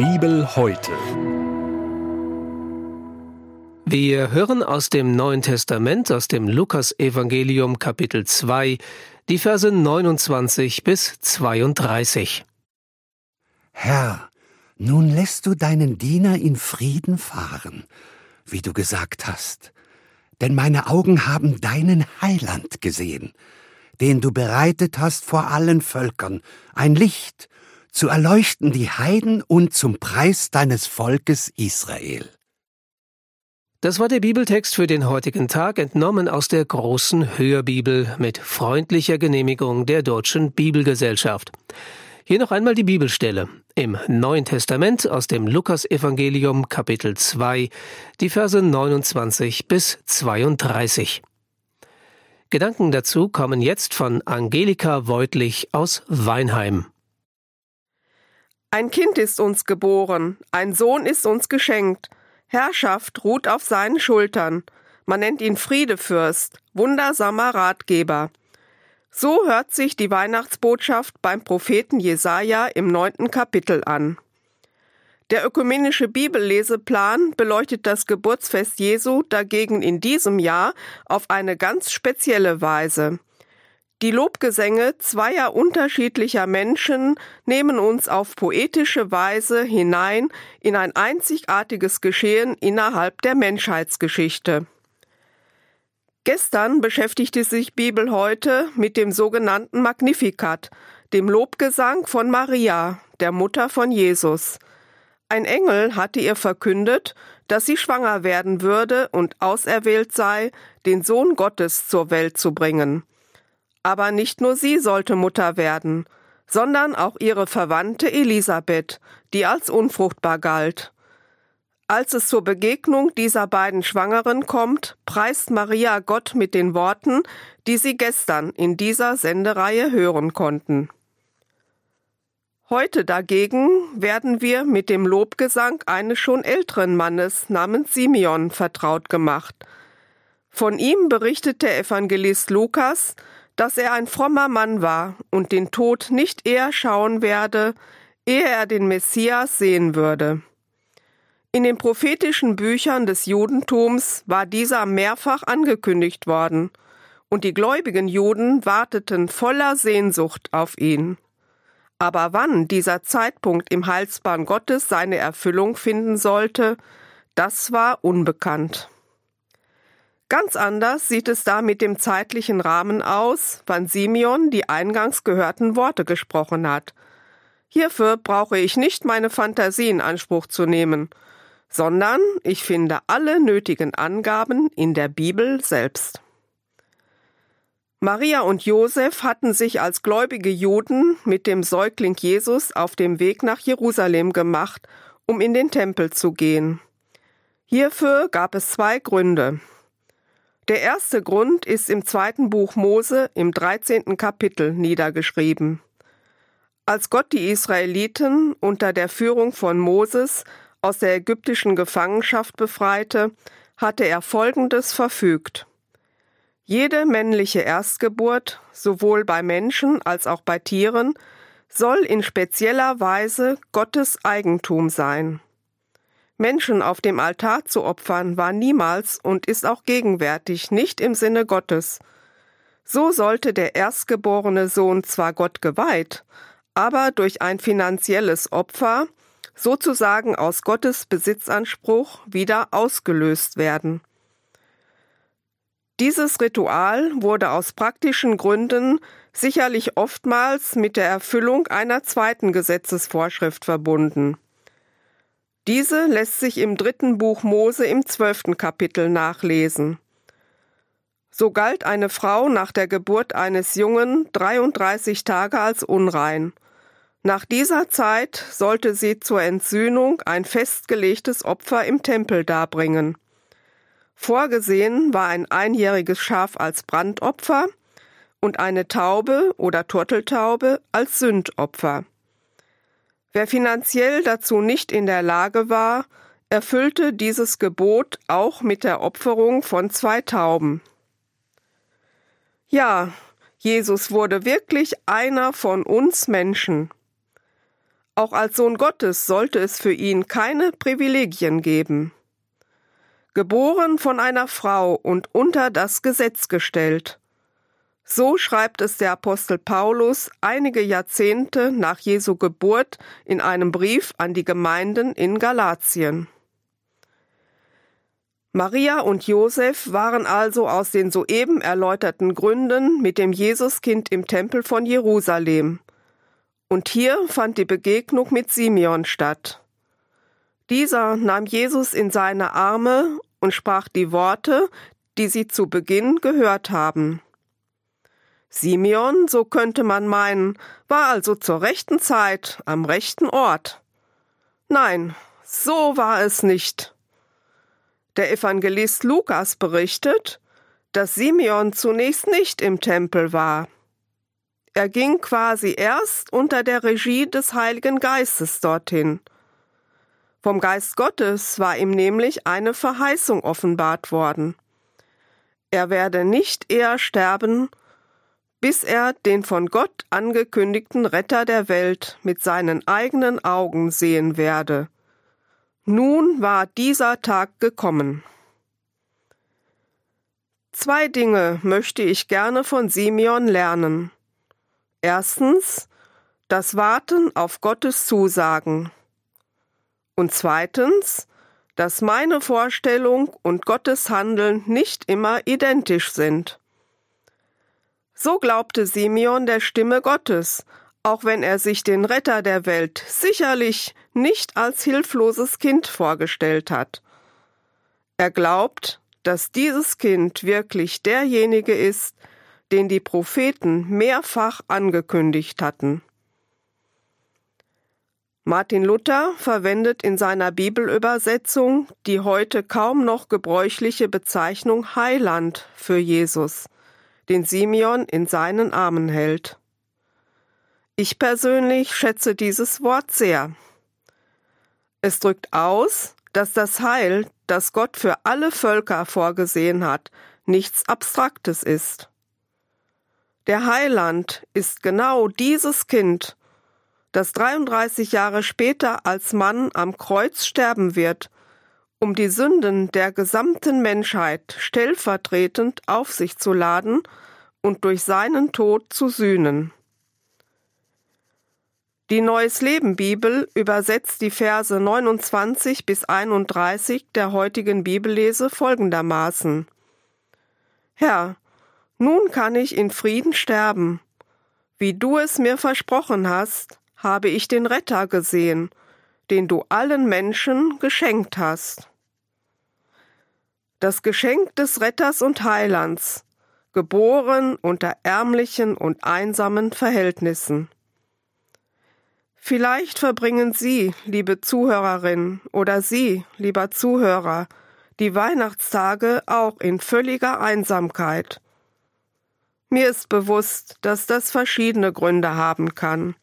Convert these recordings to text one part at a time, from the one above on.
Bibel heute. Wir hören aus dem Neuen Testament, aus dem Lukas-Evangelium, Kapitel 2, die Verse 29 bis 32. Herr, nun lässt du deinen Diener in Frieden fahren, wie du gesagt hast, denn meine Augen haben deinen Heiland gesehen, den du bereitet hast vor allen Völkern, ein Licht, zu erleuchten die Heiden und zum Preis deines Volkes Israel. Das war der Bibeltext für den heutigen Tag, entnommen aus der großen Hörbibel mit freundlicher Genehmigung der Deutschen Bibelgesellschaft. Hier noch einmal die Bibelstelle im Neuen Testament aus dem Lukasevangelium Kapitel 2, die Verse 29 bis 32. Gedanken dazu kommen jetzt von Angelika Voitlich aus Weinheim. Ein Kind ist uns geboren, ein Sohn ist uns geschenkt. Herrschaft ruht auf seinen Schultern. Man nennt ihn Friedefürst, wundersamer Ratgeber. So hört sich die Weihnachtsbotschaft beim Propheten Jesaja im neunten Kapitel an. Der ökumenische Bibelleseplan beleuchtet das Geburtsfest Jesu dagegen in diesem Jahr auf eine ganz spezielle Weise. Die Lobgesänge zweier unterschiedlicher Menschen nehmen uns auf poetische Weise hinein in ein einzigartiges Geschehen innerhalb der Menschheitsgeschichte. Gestern beschäftigte sich Bibel heute mit dem sogenannten Magnificat, dem Lobgesang von Maria, der Mutter von Jesus. Ein Engel hatte ihr verkündet, dass sie schwanger werden würde und auserwählt sei, den Sohn Gottes zur Welt zu bringen. Aber nicht nur sie sollte Mutter werden, sondern auch ihre Verwandte Elisabeth, die als unfruchtbar galt. Als es zur Begegnung dieser beiden Schwangeren kommt, preist Maria Gott mit den Worten, die Sie gestern in dieser Sendereihe hören konnten. Heute dagegen werden wir mit dem Lobgesang eines schon älteren Mannes namens Simeon vertraut gemacht. Von ihm berichtet der Evangelist Lukas, dass er ein frommer Mann war und den Tod nicht eher schauen werde, ehe er den Messias sehen würde. In den prophetischen Büchern des Judentums war dieser mehrfach angekündigt worden, und die gläubigen Juden warteten voller Sehnsucht auf ihn. Aber wann dieser Zeitpunkt im Heilsbahn Gottes seine Erfüllung finden sollte, das war unbekannt. Ganz anders sieht es da mit dem zeitlichen Rahmen aus, wann Simeon die eingangs gehörten Worte gesprochen hat. Hierfür brauche ich nicht meine Fantasie in Anspruch zu nehmen, sondern ich finde alle nötigen Angaben in der Bibel selbst. Maria und Josef hatten sich als gläubige Juden mit dem Säugling Jesus auf dem Weg nach Jerusalem gemacht, um in den Tempel zu gehen. Hierfür gab es zwei Gründe. Der erste Grund ist im zweiten Buch Mose im 13. Kapitel niedergeschrieben. Als Gott die Israeliten unter der Führung von Moses aus der ägyptischen Gefangenschaft befreite, hatte er Folgendes verfügt. Jede männliche Erstgeburt, sowohl bei Menschen als auch bei Tieren, soll in spezieller Weise Gottes Eigentum sein. Menschen auf dem Altar zu opfern, war niemals und ist auch gegenwärtig nicht im Sinne Gottes. So sollte der erstgeborene Sohn zwar Gott geweiht, aber durch ein finanzielles Opfer, sozusagen aus Gottes Besitzanspruch, wieder ausgelöst werden. Dieses Ritual wurde aus praktischen Gründen sicherlich oftmals mit der Erfüllung einer zweiten Gesetzesvorschrift verbunden. Diese lässt sich im dritten Buch Mose im zwölften Kapitel nachlesen. So galt eine Frau nach der Geburt eines Jungen 33 Tage als unrein. Nach dieser Zeit sollte sie zur Entsühnung ein festgelegtes Opfer im Tempel darbringen. Vorgesehen war ein einjähriges Schaf als Brandopfer und eine Taube oder Turteltaube als Sündopfer. Wer finanziell dazu nicht in der Lage war, erfüllte dieses Gebot auch mit der Opferung von zwei Tauben. Ja, Jesus wurde wirklich einer von uns Menschen. Auch als Sohn Gottes sollte es für ihn keine Privilegien geben. Geboren von einer Frau und unter das Gesetz gestellt. So schreibt es der Apostel Paulus einige Jahrzehnte nach Jesu Geburt in einem Brief an die Gemeinden in Galatien. Maria und Josef waren also aus den soeben erläuterten Gründen mit dem Jesuskind im Tempel von Jerusalem. Und hier fand die Begegnung mit Simeon statt. Dieser nahm Jesus in seine Arme und sprach die Worte, die sie zu Beginn gehört haben. Simeon, so könnte man meinen, war also zur rechten Zeit am rechten Ort. Nein, so war es nicht. Der Evangelist Lukas berichtet, dass Simeon zunächst nicht im Tempel war. Er ging quasi erst unter der Regie des Heiligen Geistes dorthin. Vom Geist Gottes war ihm nämlich eine Verheißung offenbart worden. Er werde nicht eher sterben, bis er den von Gott angekündigten Retter der Welt mit seinen eigenen Augen sehen werde. Nun war dieser Tag gekommen. Zwei Dinge möchte ich gerne von Simeon lernen. Erstens das Warten auf Gottes Zusagen. Und zweitens, dass meine Vorstellung und Gottes Handeln nicht immer identisch sind. So glaubte Simeon der Stimme Gottes, auch wenn er sich den Retter der Welt sicherlich nicht als hilfloses Kind vorgestellt hat. Er glaubt, dass dieses Kind wirklich derjenige ist, den die Propheten mehrfach angekündigt hatten. Martin Luther verwendet in seiner Bibelübersetzung die heute kaum noch gebräuchliche Bezeichnung Heiland für Jesus, den Simeon in seinen Armen hält. Ich persönlich schätze dieses Wort sehr. Es drückt aus, dass das Heil, das Gott für alle Völker vorgesehen hat, nichts Abstraktes ist. Der Heiland ist genau dieses Kind, das 33 Jahre später als Mann am Kreuz sterben wird, um die Sünden der gesamten Menschheit stellvertretend auf sich zu laden und durch seinen Tod zu sühnen. Die Neues Leben Bibel übersetzt die Verse 29 bis 31 der heutigen Bibellese folgendermaßen. Herr, nun kann ich in Frieden sterben. Wie du es mir versprochen hast, habe ich den Retter gesehen, den du allen Menschen geschenkt hast. Das Geschenk des Retters und Heilands, geboren unter ärmlichen und einsamen Verhältnissen. Vielleicht verbringen Sie, liebe Zuhörerin, oder Sie, lieber Zuhörer, die Weihnachtstage auch in völliger Einsamkeit. Mir ist bewusst, dass das verschiedene Gründe haben kann.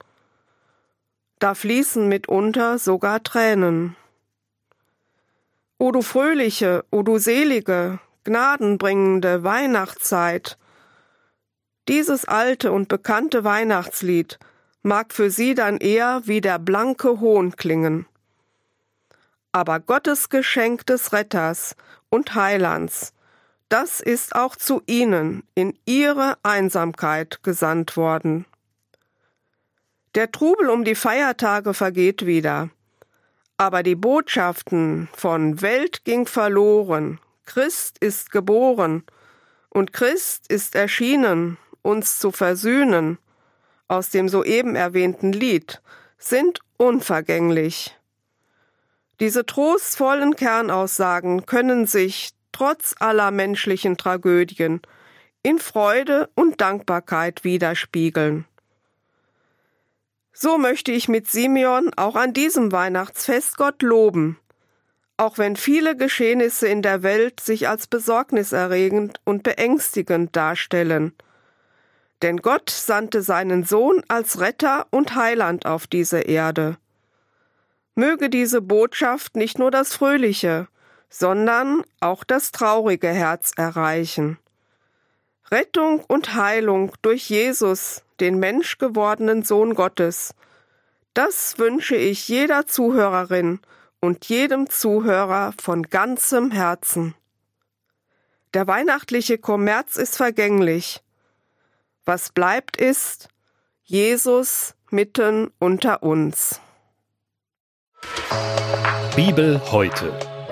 Da fließen mitunter sogar Tränen. O du fröhliche, o du selige, gnadenbringende Weihnachtszeit. Dieses alte und bekannte Weihnachtslied mag für sie dann eher wie der blanke Hohn klingen. Aber Gottes Geschenk des Retters und Heilands, das ist auch zu ihnen in ihre Einsamkeit gesandt worden. Der Trubel um die Feiertage vergeht wieder, aber die Botschaften von Welt ging verloren, Christ ist geboren und Christ ist erschienen, uns zu versöhnen, aus dem soeben erwähnten Lied sind unvergänglich. Diese trostvollen Kernaussagen können sich, trotz aller menschlichen Tragödien, in Freude und Dankbarkeit widerspiegeln. So möchte ich mit Simeon auch an diesem Weihnachtsfest Gott loben, auch wenn viele Geschehnisse in der Welt sich als besorgniserregend und beängstigend darstellen – denn Gott sandte seinen Sohn als Retter und Heiland auf diese Erde. Möge diese Botschaft nicht nur das fröhliche, sondern auch das traurige Herz erreichen. Rettung und Heilung durch Jesus, den menschgewordenen Sohn Gottes, Das wünsche ich jeder Zuhörerin und jedem Zuhörer von ganzem Herzen. Der weihnachtliche Kommerz ist vergänglich. Was bleibt ist Jesus mitten unter uns. Bibel heute.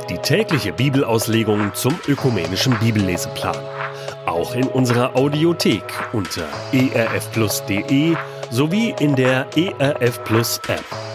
Die tägliche Bibelauslegung zum ökumenischen Bibelleseplan. Auch in unserer Audiothek unter erfplus.de sowie in der ERF Plus App.